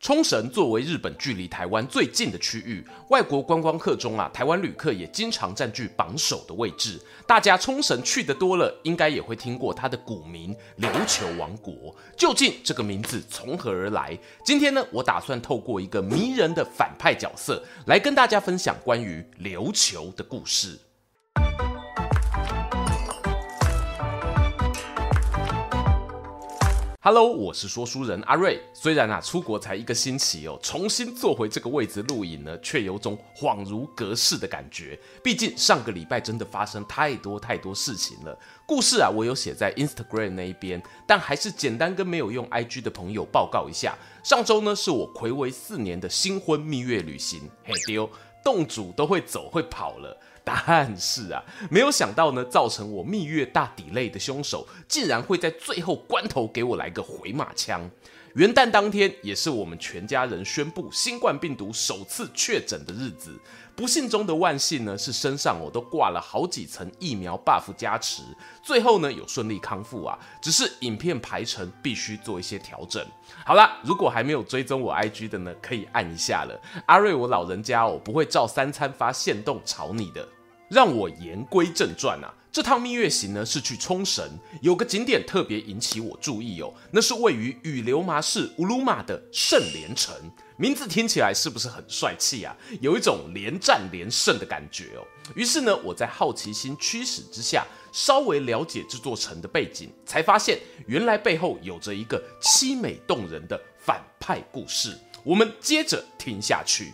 冲绳作为日本距离台湾最近的区域，外国观光客中啊，台湾旅客也经常占据榜首的位置。大家冲绳去的多了，应该也会听过它的古名“琉球王国”。究竟这个名字从何而来？今天呢，我打算透过一个迷人的反派角色，来跟大家分享关于琉球的故事。Hello，我是说书人阿瑞。虽然啊，出国才一个星期哦，重新坐回这个位置录影呢，却有种恍如隔世的感觉。毕竟上个礼拜真的发生太多太多事情了。故事啊，我有写在 Instagram 那一边，但还是简单跟没有用 IG 的朋友报告一下。上周呢，是我睽违四年的新婚蜜月旅行，嘿丢，洞主都会走会跑了。但是啊，没有想到呢，造成我蜜月大底泪的凶手，竟然会在最后关头给我来个回马枪。元旦当天，也是我们全家人宣布新冠病毒首次确诊的日子。不幸中的万幸呢，是身上我都挂了好几层疫苗 buff 加持，最后呢有顺利康复啊。只是影片排程必须做一些调整。好啦，如果还没有追踪我 IG 的呢，可以按一下了。阿瑞，我老人家哦，不会照三餐发限动吵你的。让我言归正传啊，这趟蜜月行呢是去冲绳，有个景点特别引起我注意哦，那是位于羽流麻市乌鲁玛的圣连城，名字听起来是不是很帅气啊？有一种连战连胜的感觉哦。于是呢，我在好奇心驱使之下，稍微了解这座城的背景，才发现原来背后有着一个凄美动人的反派故事。我们接着听下去。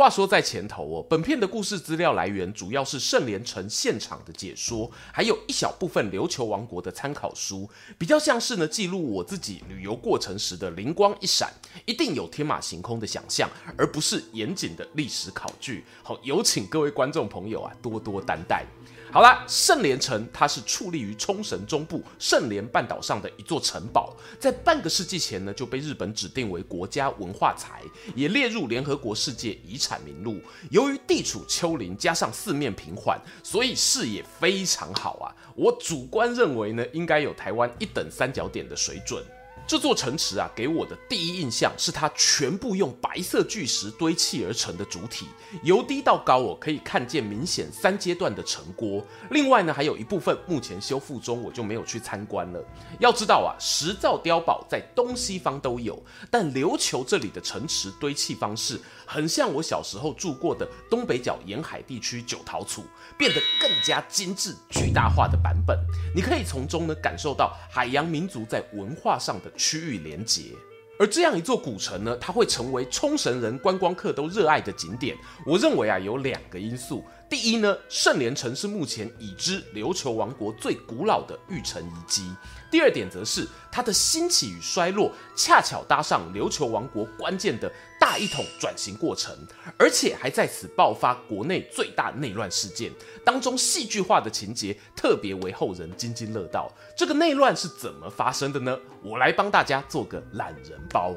话说在前头哦，本片的故事资料来源主要是圣莲城现场的解说，还有一小部分琉球王国的参考书，比较像是呢记录我自己旅游过程时的灵光一闪，一定有天马行空的想象，而不是严谨的历史考据。好，有请各位观众朋友啊多多担待。好啦，圣莲城它是矗立于冲绳中部圣莲半岛上的一座城堡，在半个世纪前呢就被日本指定为国家文化财，也列入联合国世界遗产名录。由于地处丘陵，加上四面平缓，所以视野非常好啊。我主观认为呢，应该有台湾一等三角点的水准。这座城池啊，给我的第一印象是它全部用白色巨石堆砌而成的主体，由低到高我，可以看见明显三阶段的城郭。另外呢，还有一部分目前修复中，我就没有去参观了。要知道啊，石造碉堡在东西方都有，但琉球这里的城池堆砌方式，很像我小时候住过的东北角沿海地区九桃厝，变得更加精致、巨大化的版本。你可以从中呢感受到海洋民族在文化上的区域连结。而这样一座古城呢，它会成为冲绳人观光客都热爱的景点。我认为啊，有两个因素。第一呢，圣莲城是目前已知琉球王国最古老的玉城遗迹。第二点则是它的兴起与衰落，恰巧搭上琉球王国关键的大一统转型过程，而且还在此爆发国内最大内乱事件，当中戏剧化的情节特别为后人津津乐道。这个内乱是怎么发生的呢？我来帮大家做个懒人包。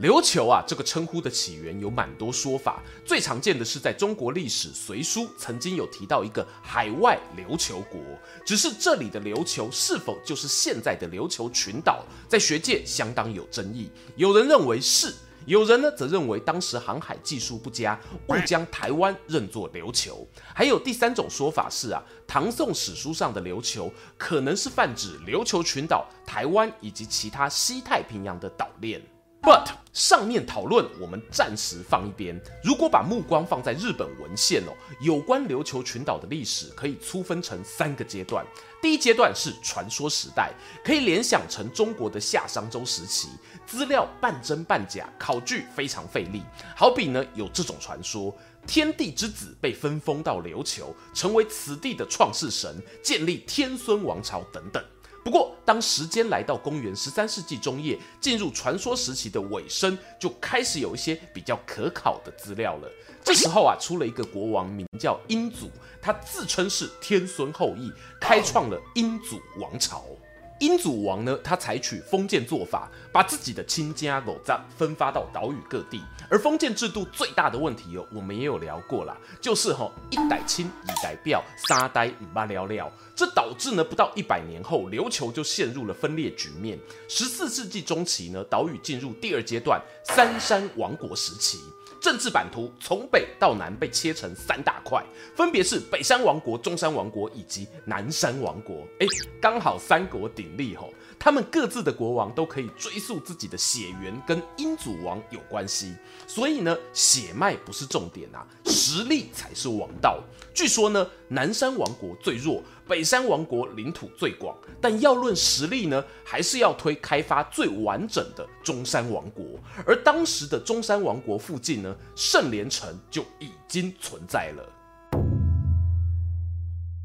琉球啊，这个称呼的起源有蛮多说法，最常见的是在中国历史随书曾经有提到一个海外琉球国，只是这里的琉球是否就是现在的琉球群岛，在学界相当有争议。有人认为是，有人呢则认为当时航海技术不佳，误将台湾认作琉球。还有第三种说法是啊，唐宋史书上的琉球可能是泛指琉球群岛、台湾以及其他西太平洋的岛链。But 上面讨论我们暂时放一边。如果把目光放在日本文献哦，有关琉球群岛的历史可以粗分成三个阶段。第一阶段是传说时代，可以联想成中国的夏商周时期，资料半真半假，考据非常费力。好比呢，有这种传说：天帝之子被分封到琉球，成为此地的创世神，建立天孙王朝等等。不过，当时间来到公元十三世纪中叶，进入传说时期的尾声，就开始有一些比较可考的资料了。这时候啊，出了一个国王，名叫英祖，他自称是天孙后裔，开创了英祖王朝。英祖王呢，他采取封建做法，把自己的亲家狗杂分发到岛屿各地。而封建制度最大的问题哦，我们也有聊过啦，就是吼一代亲，一代表，三代唔巴了了，这导致呢不到一百年后，琉球就陷入了分裂局面。十四世纪中期呢，岛屿进入第二阶段三山王国时期。政治版图从北到南被切成三大块，分别是北山王国、中山王国以及南山王国。哎，刚好三国鼎立吼，他们各自的国王都可以追溯自己的血缘跟英祖王有关系，所以呢，血脉不是重点啊，实力才是王道。据说呢，南山王国最弱。北山王国领土最广，但要论实力呢，还是要推开发最完整的中山王国。而当时的中山王国附近呢，圣莲城就已经存在了。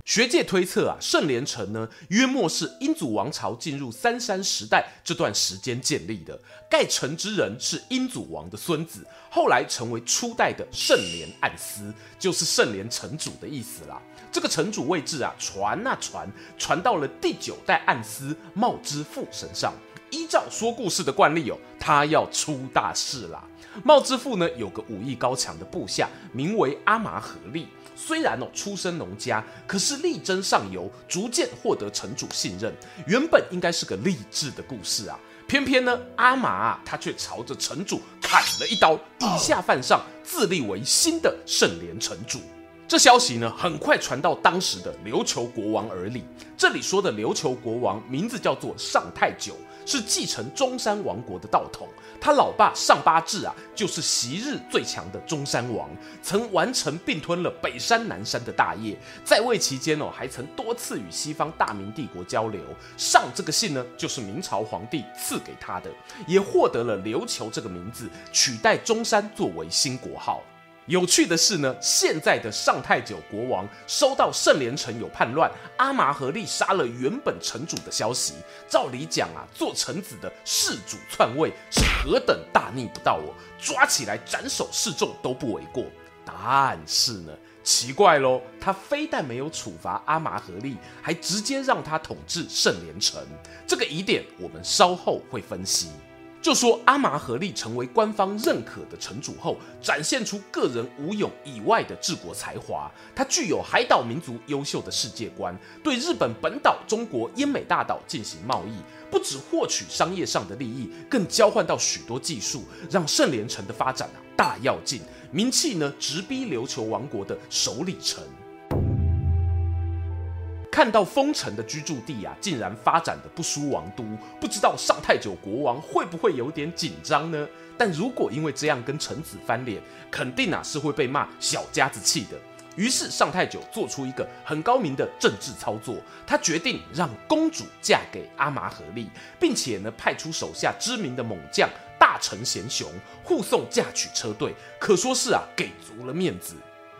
学界推测啊，圣莲城呢，约莫是英祖王朝进入三山时代这段时间建立的。盖城之人是英祖王的孙子，后来成为初代的圣莲暗司，就是圣莲城主的意思啦。这个城主位置啊，传啊传，传到了第九代暗司茂之父身上。依照说故事的惯例哦，他要出大事啦。茂之父呢，有个武艺高强的部下，名为阿麻合力。虽然哦出身农家，可是力争上游，逐渐获得城主信任。原本应该是个励志的故事啊，偏偏呢阿麻啊，他却朝着城主砍了一刀，以下犯上，自立为新的圣莲城主。这消息呢，很快传到当时的琉球国王耳里。这里说的琉球国王名字叫做上太久，是继承中山王国的道统。他老爸上八智啊，就是昔日最强的中山王，曾完成并吞了北山、南山的大业。在位期间哦，还曾多次与西方大明帝国交流。上这个姓呢，就是明朝皇帝赐给他的，也获得了琉球这个名字，取代中山作为新国号。有趣的是呢，现在的上太久国王收到圣莲城有叛乱，阿麻合力杀了原本城主的消息。照理讲啊，做臣子的弑主篡位是何等大逆不道哦，抓起来斩首示众都不为过。但是呢，奇怪喽，他非但没有处罚阿麻合力，还直接让他统治圣莲城。这个疑点我们稍后会分析。就说阿麻合力成为官方认可的城主后，展现出个人武勇以外的治国才华。他具有海岛民族优秀的世界观，对日本本岛、中国英美大岛进行贸易，不止获取商业上的利益，更交换到许多技术，让圣莲城的发展啊大跃进，名气呢直逼琉球王国的首里城。看到封城的居住地啊，竟然发展的不输王都，不知道上太久国王会不会有点紧张呢？但如果因为这样跟臣子翻脸，肯定啊是会被骂小家子气的。于是上太久做出一个很高明的政治操作，他决定让公主嫁给阿麻合力，并且呢派出手下知名的猛将大臣贤雄护送嫁娶车队，可说是啊给足了面子。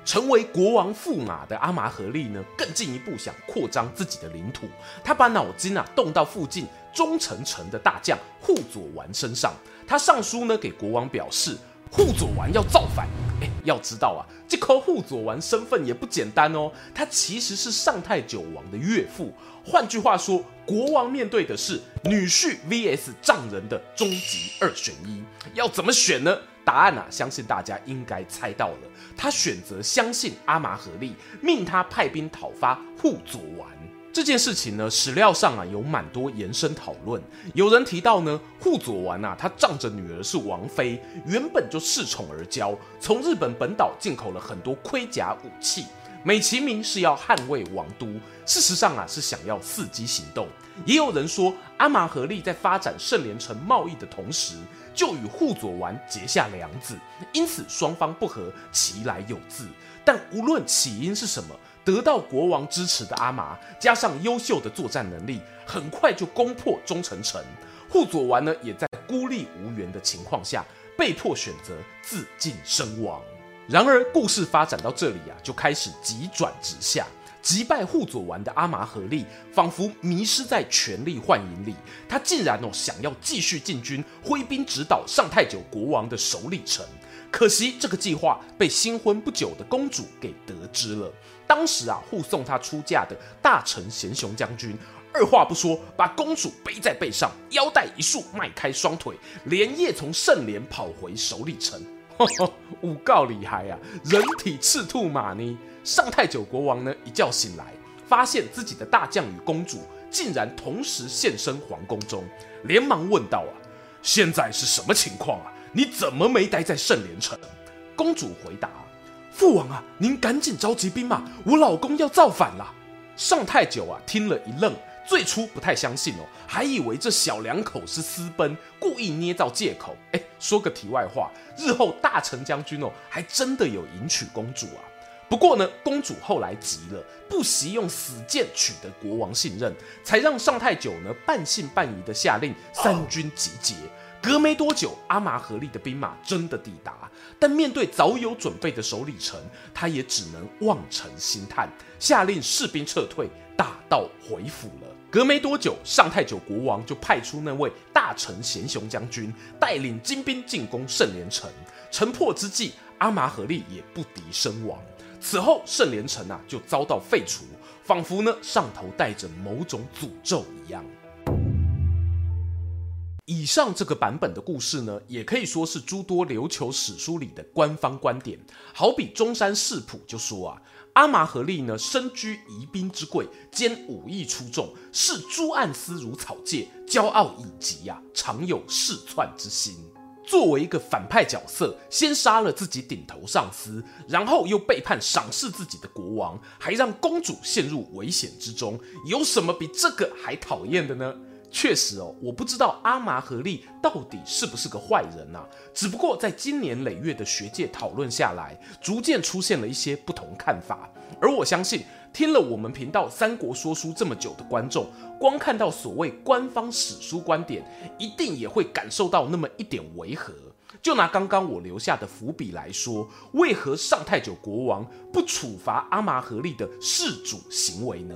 成为国王驸马的阿麻合力呢，更进一步想扩张自己的领土。他把脑筋啊动到附近忠诚城的大将户佐丸身上。他上书呢给国王表示，户佐丸要造反。哎，要知道啊，这颗户佐丸身份也不简单哦。他其实是上太久王的岳父。换句话说，国王面对的是女婿 vs 丈人的终极二选一。要怎么选呢？答案啊，相信大家应该猜到了。他选择相信阿麻合力，命他派兵讨伐户佐丸。这件事情呢，史料上啊有蛮多延伸讨论。有人提到呢，户佐丸啊，他仗着女儿是王妃，原本就恃宠而骄，从日本本岛进口了很多盔甲武器，美其名是要捍卫王都，事实上啊是想要伺机行动。也有人说，阿麻合力在发展圣莲城贸易的同时，就与护佐丸结下梁子，因此双方不和，其来有自。但无论起因是什么，得到国王支持的阿麻，加上优秀的作战能力，很快就攻破中城城。护佐丸呢，也在孤立无援的情况下，被迫选择自尽身亡。然而，故事发展到这里啊，就开始急转直下。击败护佐丸的阿麻合力，仿佛迷失在权力幻影里。他竟然哦想要继续进军，挥兵直捣上太久国王的首里城。可惜这个计划被新婚不久的公主给得知了。当时啊，护送她出嫁的大臣贤雄将军，二话不说，把公主背在背上，腰带一束，迈开双腿，连夜从圣莲跑回首里城。呵呵，五告厉害啊！人体赤兔马呢？上太久国王呢？一觉醒来，发现自己的大将与公主竟然同时现身皇宫中，连忙问道：“啊，现在是什么情况啊？你怎么没待在圣莲城？”公主回答：“父王啊，您赶紧召集兵马，我老公要造反了。”上太久啊，听了一愣。最初不太相信哦，还以为这小两口是私奔，故意捏造借口。哎，说个题外话，日后大成将军哦，还真的有迎娶公主啊。不过呢，公主后来急了，不惜用死谏取得国王信任，才让上太久呢半信半疑的下令三军集结。隔没多久，阿玛和利的兵马真的抵达，但面对早有准备的首里城，他也只能望尘兴叹，下令士兵撤退，大道回府了。隔没多久，上太久国王就派出那位大臣贤雄将军，带领精兵进攻圣莲城。城破之际，阿玛和利也不敌身亡。此后，圣莲城啊就遭到废除，仿佛呢上头带着某种诅咒一样。以上这个版本的故事呢，也可以说是诸多琉球史书里的官方观点。好比中山世谱就说啊。阿麻和利呢，身居宜宾之贵，兼武艺出众，视朱暗司如草芥，骄傲以极呀，常有嗜窜之心。作为一个反派角色，先杀了自己顶头上司，然后又背叛赏识自己的国王，还让公主陷入危险之中，有什么比这个还讨厌的呢？确实哦，我不知道阿麻和利到底是不是个坏人啊。只不过在今年累月的学界讨论下来，逐渐出现了一些不同看法。而我相信，听了我们频道《三国说书》这么久的观众，光看到所谓官方史书观点，一定也会感受到那么一点违和。就拿刚刚我留下的伏笔来说，为何上太久国王不处罚阿麻和利的弑主行为呢？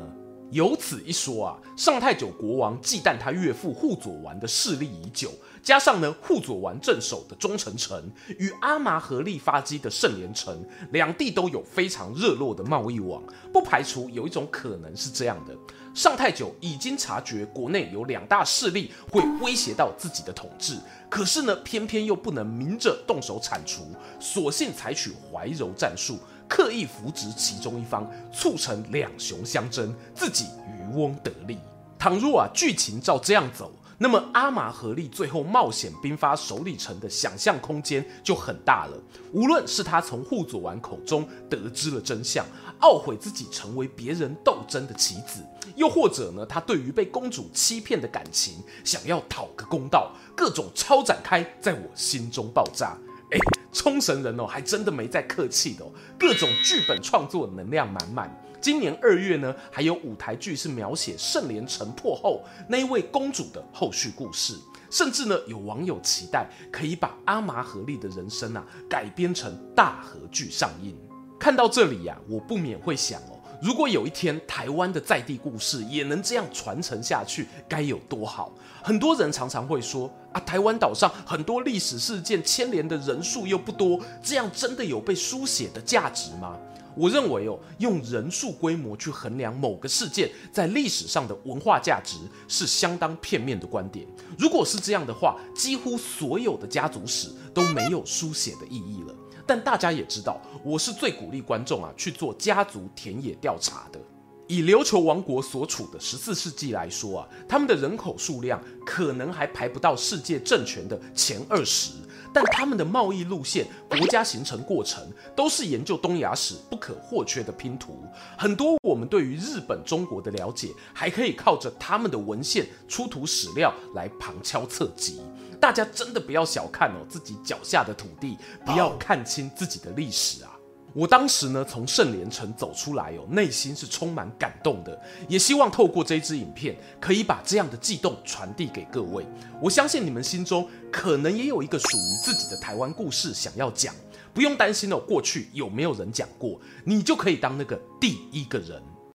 有此一说啊，上太久国王忌惮他岳父护佐丸的势力已久，加上呢护佐丸镇守的忠臣城与阿麻和利发迹的圣莲城，两地都有非常热络的贸易网，不排除有一种可能是这样的：上太久已经察觉国内有两大势力会威胁到自己的统治，可是呢偏偏又不能明着动手铲除，索性采取怀柔战术。刻意扶植其中一方，促成两雄相争，自己渔翁得利。倘若啊剧情照这样走，那么阿玛和力最后冒险兵发首里城的想象空间就很大了。无论是他从护佐丸口中得知了真相，懊悔自己成为别人斗争的棋子，又或者呢他对于被公主欺骗的感情想要讨个公道，各种超展开在我心中爆炸。哎，冲绳人哦，还真的没在客气的哦，各种剧本创作能量满满。今年二月呢，还有舞台剧是描写圣莲城破后那一位公主的后续故事，甚至呢，有网友期待可以把阿麻和利的人生啊改编成大河剧上映。看到这里呀、我不免会想。如果有一天台湾的在地故事也能这样传承下去，该有多好！很多人常常会说啊，台湾岛上很多历史事件牵连的人数又不多，这样真的有被书写的价值吗？我认为哦，用人数规模去衡量某个事件在历史上的文化价值是相当片面的观点。如果是这样的话，几乎所有的家族史都没有书写的意义了。但大家也知道，我是最鼓励观众啊去做家族田野调查的。以琉球王国所处的十四世纪来说啊，他们的人口数量可能还排不到世界政权的前二十，但他们的贸易路线、国家形成过程，都是研究东亚史不可或缺的拼图。很多我们对于日本、中国的了解，还可以靠着他们的文献、出土史料来旁敲侧击。大家真的不要小看哦自己脚下的土地，不要看清自己的历史啊！我当时呢从圣莲城走出来哦，内心是充满感动的，也希望透过这支影片可以把这样的悸动传递给各位。我相信你们心中可能也有一个属于自己的台湾故事想要讲，不用担心哦，过去有没有人讲过，你就可以当那个第一个人。